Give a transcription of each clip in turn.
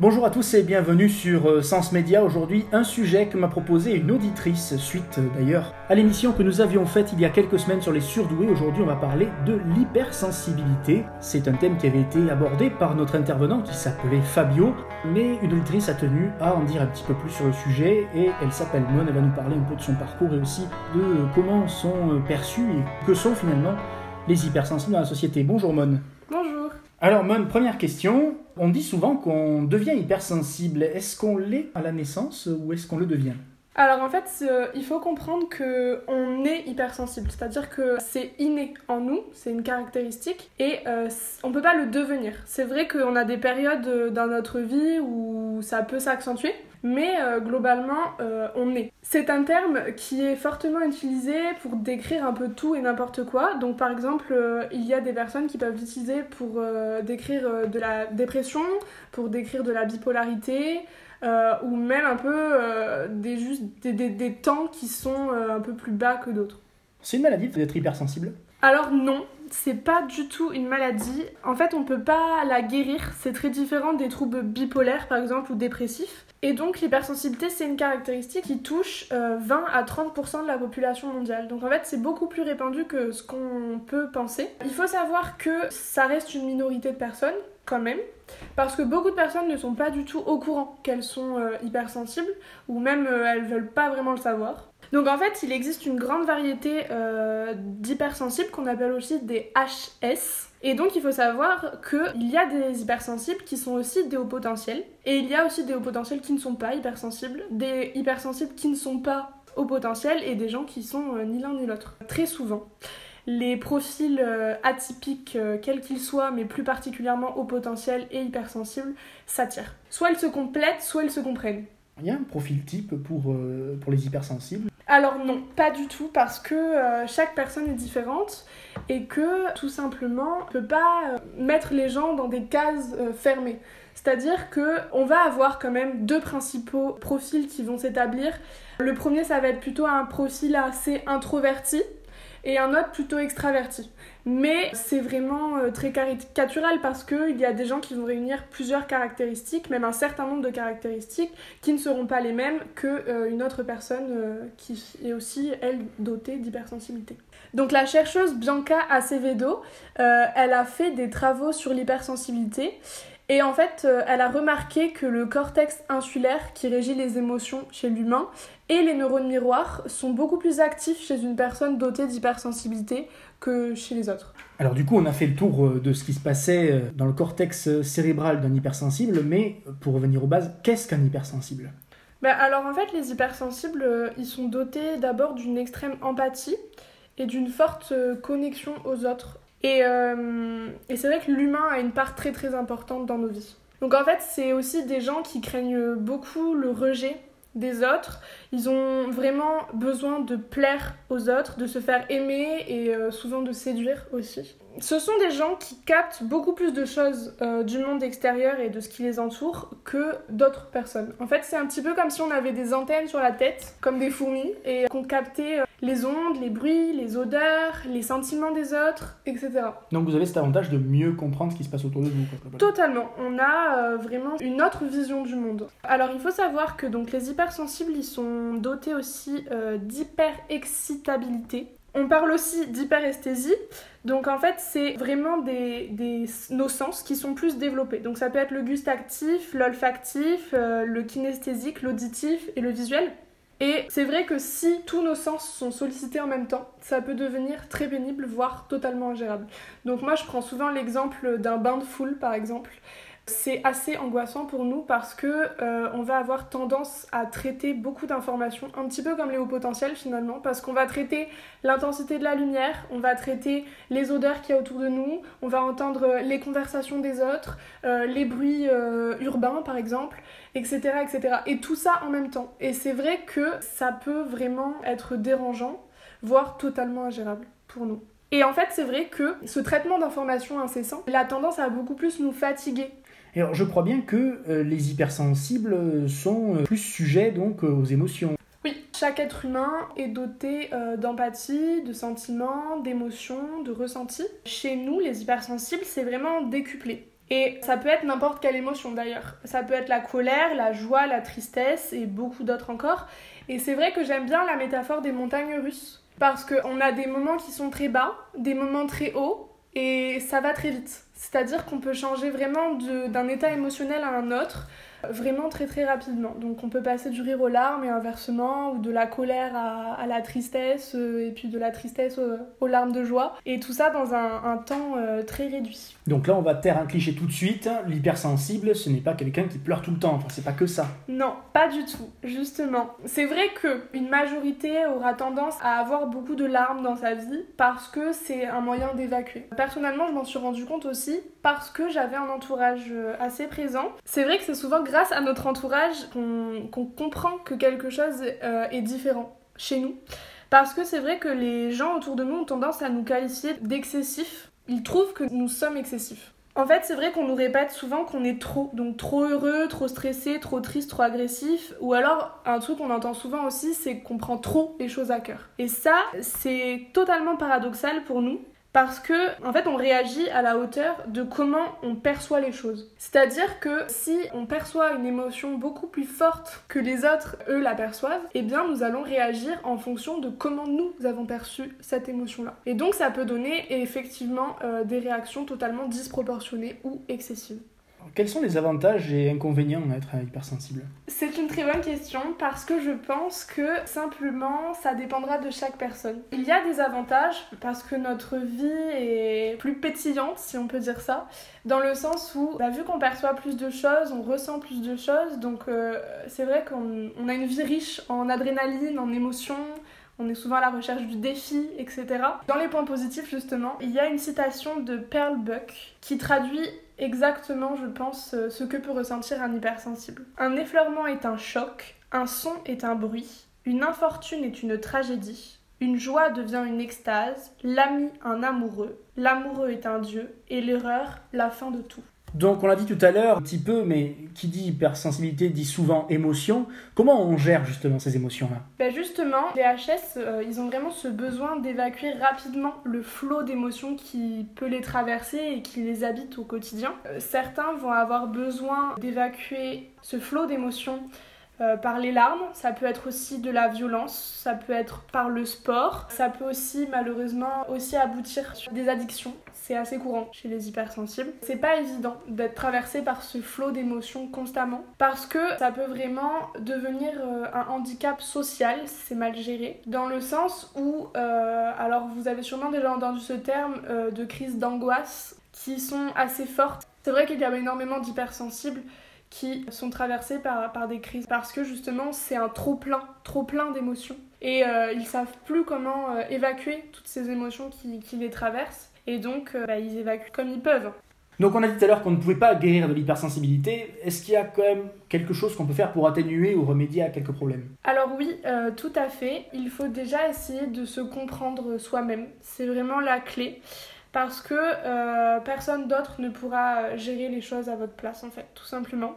Bonjour à tous et bienvenue sur euh, Sens Média. Aujourd'hui, un sujet que m'a proposé une auditrice, suite euh, d'ailleurs à l'émission que nous avions faite il y a quelques semaines sur les surdoués. Aujourd'hui, on va parler de l'hypersensibilité. C'est un thème qui avait été abordé par notre intervenant qui s'appelait Fabio, mais une auditrice a tenu à en dire un petit peu plus sur le sujet et elle s'appelle Mon. Elle va nous parler un peu de son parcours et aussi de comment sont euh, perçus et que sont finalement les hypersensibles dans la société. Bonjour Mon. Bonjour. Alors Mon, première question. On dit souvent qu'on devient hypersensible. Est-ce qu'on l'est à la naissance ou est-ce qu'on le devient? Alors en fait, il faut comprendre que on est hypersensible, c'est-à-dire que c'est inné en nous, c'est une caractéristique et euh, on peut pas le devenir. C'est vrai qu'on a des périodes euh, dans notre vie où ça peut s'accentuer, mais euh, globalement, euh, on est. C'est un terme qui est fortement utilisé pour décrire un peu tout et n'importe quoi. Donc, par exemple, il y a des personnes qui peuvent l'utiliser pour décrire de la dépression, pour décrire de la bipolarité, ou même un peu des, juste, des, des, des, temps qui sont un peu plus bas que d'autres. C'est une maladie d'être hypersensible? Alors, non c'est pas du tout une maladie. En fait, on peut pas la guérir. C'est très différent des troubles bipolaires, par exemple, ou dépressifs. Et donc, l'hypersensibilité, c'est une caractéristique qui touche 20 euh, à 30% de la population mondiale. Donc, en fait, c'est beaucoup plus répandu que ce qu'on peut penser. Il faut savoir que ça reste une minorité de personnes, même. Parce que beaucoup de personnes ne sont pas du tout au courant qu'elles sont euh, hypersensibles, ou même euh, elles veulent pas vraiment le savoir. Donc en fait, il existe une grande variété euh, d'hypersensibles qu'on appelle aussi des HS. Et donc il faut savoir qu'il y a des hypersensibles qui sont aussi des hauts potentiels. Et il y a aussi des hauts potentiels qui ne sont pas hypersensibles, des hypersensibles qui ne sont pas hauts potentiels et des gens qui sont euh, ni l'un ni l'autre. Très souvent. Les profils euh, atypiques, euh, quels qu'ils soient, mais plus particulièrement hauts potentiels et hypersensibles, s'attirent. Soit ils se complètent, soit ils se comprennent. Il y a un profil type pour, euh, pour les hypersensibles? Alors non, pas du tout, parce que euh, chaque personne est différente et que tout simplement, on peut pas euh, mettre les gens dans des cases fermées. C'est-à-dire que on va avoir quand même deux principaux profils qui vont s'établir. Le premier, ça va être plutôt un profil assez introverti et un autre plutôt extraverti. Mais c'est vraiment euh, très caricatural parce qu'il y a des gens qui vont réunir plusieurs caractéristiques, même un certain nombre de caractéristiques, qui ne seront pas les mêmes qu'une euh, autre personne euh, qui est aussi, elle, dotée d'hypersensibilité. Donc la chercheuse Bianca Acevedo, elle a fait des travaux sur l'hypersensibilité et en fait, elle a remarqué que le cortex insulaire qui régit les émotions chez l'humain et les neurones miroirs sont beaucoup plus actifs chez une personne dotée d'hypersensibilité que chez les autres. Alors du coup, on a fait le tour euh, de ce qui se passait euh, dans le cortex euh, cérébral d'un hypersensible, mais pour revenir aux bases, qu'est-ce qu'un hypersensible? Ben alors en fait, les hypersensibles, ils sont dotés d'abord d'une extrême empathie et d'une forte connexion aux autres. Et, et c'est vrai que l'humain a une part très très importante dans nos vies. Donc en fait, c'est aussi des gens qui craignent beaucoup le rejet des autres. Ils ont vraiment besoin de plaire aux autres, de se faire aimer et euh, souvent de séduire aussi. Ce sont des gens qui captent beaucoup plus de choses euh, du monde extérieur et de ce qui les entoure que d'autres personnes. En fait, c'est un petit peu comme si on avait des antennes sur la tête, comme des fourmis, et qu'on captait euh, les ondes, les bruits, les odeurs, les sentiments des autres, etc. Donc vous avez cet avantage de mieux comprendre ce qui se passe autour de vous. Totalement. On a euh, vraiment une autre vision du monde. Alors il faut savoir que donc les hypersensibles, ils sont dotés aussi euh, d'hyperexcitabilité. On parle aussi d'hyperesthésie. Donc en fait, c'est vraiment des, des, nos sens qui sont plus développés. Donc ça peut être le gustatif, l'olfactif, euh, le kinesthésique, l'auditif et le visuel. Et c'est vrai que si tous nos sens sont sollicités en même temps, ça peut devenir très pénible, voire totalement ingérable. Donc moi je prends souvent l'exemple d'un bain de foule par exemple. C'est assez angoissant pour nous parce que euh, on va avoir tendance à traiter beaucoup d'informations, un petit peu comme les hauts potentiels finalement, parce qu'on va traiter l'intensité de la lumière, on va traiter les odeurs qu'il y a autour de nous, on va entendre les conversations des autres, euh, les bruits euh, urbains par exemple, etc., etc. Et tout ça en même temps. Et c'est vrai que ça peut vraiment être dérangeant, voire totalement ingérable pour nous. Et en fait, c'est vrai que ce traitement d'informations incessant, il a tendance à beaucoup plus nous fatiguer alors, je crois bien que euh, les hypersensibles sont euh, plus sujets donc euh, aux émotions. Oui, chaque être humain est doté d'empathie, de sentiments, d'émotions, de ressentis. Chez nous, les hypersensibles, c'est vraiment décuplé. Et ça peut être n'importe quelle émotion d'ailleurs. Ça peut être la colère, la joie, la tristesse et beaucoup d'autres encore. Et c'est vrai que j'aime bien la métaphore des montagnes russes. Parce qu'on a des moments qui sont très bas, des moments très hauts, et ça va très vite. C'est-à-dire qu'on peut changer vraiment d'un état émotionnel à un autre vraiment très très rapidement. Donc on peut passer du rire aux larmes et inversement, ou de la colère à, la tristesse, euh, et puis de la tristesse aux, larmes de joie, et tout ça dans un, temps euh, très réduit. Donc là on va taire un cliché tout de suite, l'hypersensible ce n'est pas quelqu'un qui pleure tout le temps, enfin c'est pas que ça. Non, pas du tout, justement. C'est vrai qu'une majorité aura tendance à avoir beaucoup de larmes dans sa vie parce que c'est un moyen d'évacuer. Personnellement je m'en suis rendu compte aussi parce que j'avais un entourage euh, assez présent. C'est vrai que c'est souvent grâce à notre entourage qu'on comprend que quelque chose euh, est différent chez nous. Parce que c'est vrai que les gens autour de nous ont tendance à nous qualifier d'excessifs. Ils trouvent que nous sommes excessifs. En fait, c'est vrai qu'on nous répète souvent qu'on est trop, donc trop heureux, trop stressé, trop triste, trop agressif, ou alors un truc qu'on entend souvent aussi, c'est qu'on prend trop les choses à cœur. Et ça, c'est totalement paradoxal pour nous, parce que en fait on réagit à la hauteur de comment on perçoit les choses. C'est-à-dire que si on perçoit une émotion beaucoup plus forte que les autres eux la perçoivent, eh bien nous allons réagir en fonction de comment nous avons perçu cette émotion-là. Et donc ça peut donner effectivement euh, des réactions totalement disproportionnées ou excessives. Quels sont les avantages et inconvénients d'être hypersensible? C'est une très bonne question parce que je pense que simplement ça dépendra de chaque personne. Il y a des avantages parce que notre vie est plus pétillante, si on peut dire ça, dans le sens où, bah, vu qu'on perçoit plus de choses, on ressent plus de choses, donc euh, c'est vrai qu'on a une vie riche en adrénaline, en émotions, on est souvent à la recherche du défi, etc. Dans les points positifs, justement, il y a une citation de Pearl Buck qui traduit exactement, je pense, euh, ce que peut ressentir un hypersensible. Un effleurement est un choc, un son est un bruit, une infortune est une tragédie, une joie devient une extase, l'ami un amoureux, l'amoureux est un dieu, et l'erreur la fin de tout. Donc on l'a dit tout à l'heure un petit peu, mais qui dit hypersensibilité dit souvent émotion. Comment on gère justement ces émotions-là? Ben Justement, les HS, euh, ils ont vraiment ce besoin d'évacuer rapidement le flot d'émotions qui peut les traverser et qui les habite au quotidien. Euh, certains vont avoir besoin d'évacuer ce flot d'émotions euh, par les larmes, ça peut être aussi de la violence, ça peut être par le sport, ça peut aussi malheureusement aussi aboutir sur des addictions. C'est assez courant chez les hypersensibles. C'est pas évident d'être traversé par ce flot d'émotions constamment parce que ça peut vraiment devenir euh, un handicap social c'est mal géré. Dans le sens où, euh, alors vous avez sûrement déjà entendu ce terme de crise d'angoisse qui sont assez fortes. C'est vrai qu'il y a énormément d'hypersensibles qui sont traversés par, par des crises parce que justement c'est un trop plein, trop plein d'émotions et euh, ils savent plus comment euh, évacuer toutes ces émotions qui, qui les traversent et donc euh, bah, ils évacuent comme ils peuvent. Donc on a dit tout à l'heure qu'on ne pouvait pas guérir de l'hypersensibilité. Est-ce qu'il y a quand même quelque chose qu'on peut faire pour atténuer ou remédier à quelques problèmes? Alors oui, tout à fait. Il faut déjà essayer de se comprendre soi-même. C'est vraiment la clé parce que euh, personne d'autre ne pourra gérer les choses à votre place en fait, tout simplement.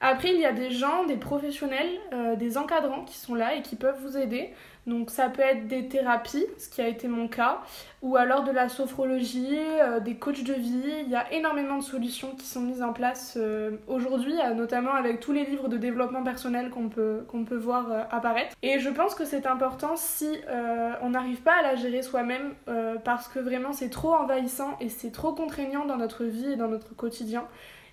Après, il y a des gens, des professionnels, euh, des encadrants qui sont là et qui peuvent vous aider. Donc ça peut être des thérapies, ce qui a été mon cas, ou alors de la sophrologie, euh, des coachs de vie. Il y a énormément de solutions qui sont mises en place euh, aujourd'hui, notamment avec tous les livres de développement personnel qu'on peut, qu'on peut voir apparaître. Et je pense que c'est important si on n'arrive pas à la gérer soi-même, parce que vraiment c'est trop envahissant et c'est trop contraignant dans notre vie et dans notre quotidien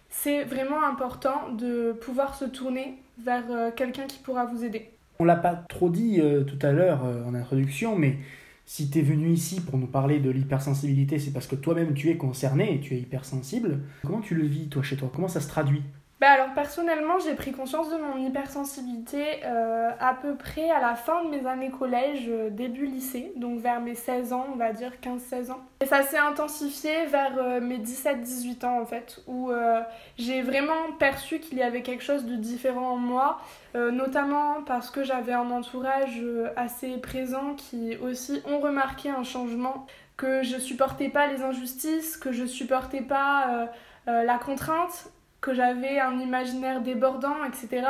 c'est vraiment important de pouvoir se tourner vers euh, quelqu'un qui pourra vous aider. On l'a pas trop dit euh, tout à l'heure euh, en introduction, mais si tu es venu ici pour nous parler de l'hypersensibilité, c'est parce que toi-même tu es concerné et tu es hypersensible. Comment tu le vis toi chez toi? Comment ça se traduit? Bah alors personnellement j'ai pris conscience de mon hypersensibilité euh, à peu près à la fin de mes années collège, euh, début lycée, donc vers mes 16 ans, on va dire 15-16 ans. Et ça s'est intensifié vers euh, mes 17-18 ans en fait, où j'ai vraiment perçu qu'il y avait quelque chose de différent en moi, notamment parce que j'avais un entourage assez présent qui aussi ont remarqué un changement, que je supportais pas les injustices, que je supportais pas... la contrainte que j'avais un imaginaire débordant, etc.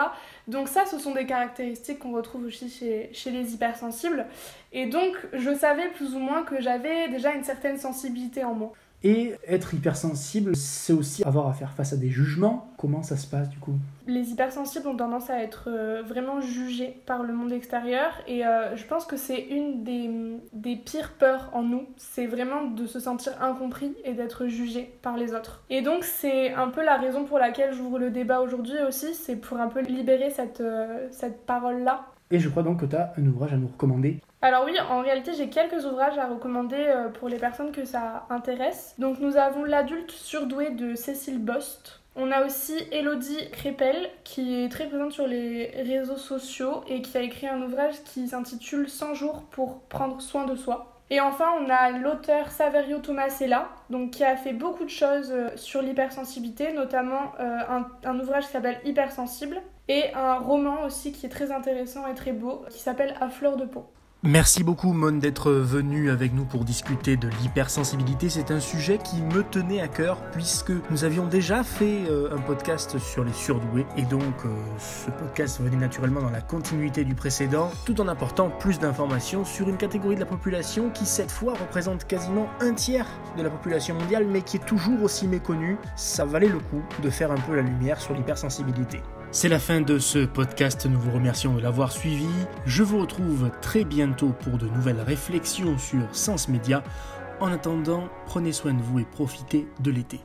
Donc ça, ce sont des caractéristiques qu'on retrouve aussi chez, les hypersensibles. Et donc, je savais plus ou moins que j'avais déjà une certaine sensibilité en moi. Et être hypersensible, c'est aussi avoir à faire face à des jugements. Comment ça se passe du coup? Les hypersensibles ont tendance à être euh, vraiment jugés par le monde extérieur et euh, je pense que c'est une des, des pires peurs en nous. C'est vraiment de se sentir incompris et d'être jugé par les autres. Et donc c'est un peu la raison pour laquelle j'ouvre le débat aujourd'hui aussi, c'est pour un peu libérer cette, euh, cette parole-là. Et je crois donc que tu as un ouvrage à nous recommander alors oui, en réalité, j'ai quelques ouvrages à recommander euh, pour les personnes que ça intéresse. Donc nous avons L'adulte surdoué de Cécile Bost. On a aussi Elodie Crépel qui est très présente sur les réseaux sociaux et qui a écrit un ouvrage qui s'intitule 100 jours pour prendre soin de soi. Et enfin, on a l'auteur Saverio Tomasella, donc qui a fait beaucoup de choses euh, sur l'hypersensibilité, notamment euh, un, un, ouvrage qui s'appelle Hypersensible et un roman aussi qui est très intéressant et très beau qui s'appelle À fleur de peau. Merci beaucoup Mon d'être venu avec nous pour discuter de l'hypersensibilité. C'est un sujet qui me tenait à cœur puisque nous avions déjà fait euh, un podcast sur les surdoués et donc euh, ce podcast venait naturellement dans la continuité du précédent tout en apportant plus d'informations sur une catégorie de la population qui cette fois représente quasiment un tiers de la population mondiale mais qui est toujours aussi méconnue. Ça valait le coup de faire un peu la lumière sur l'hypersensibilité. C'est la fin de ce podcast, nous vous remercions de l'avoir suivi. Je vous retrouve très bientôt pour de nouvelles réflexions sur Sens Média. En attendant, prenez soin de vous et profitez de l'été.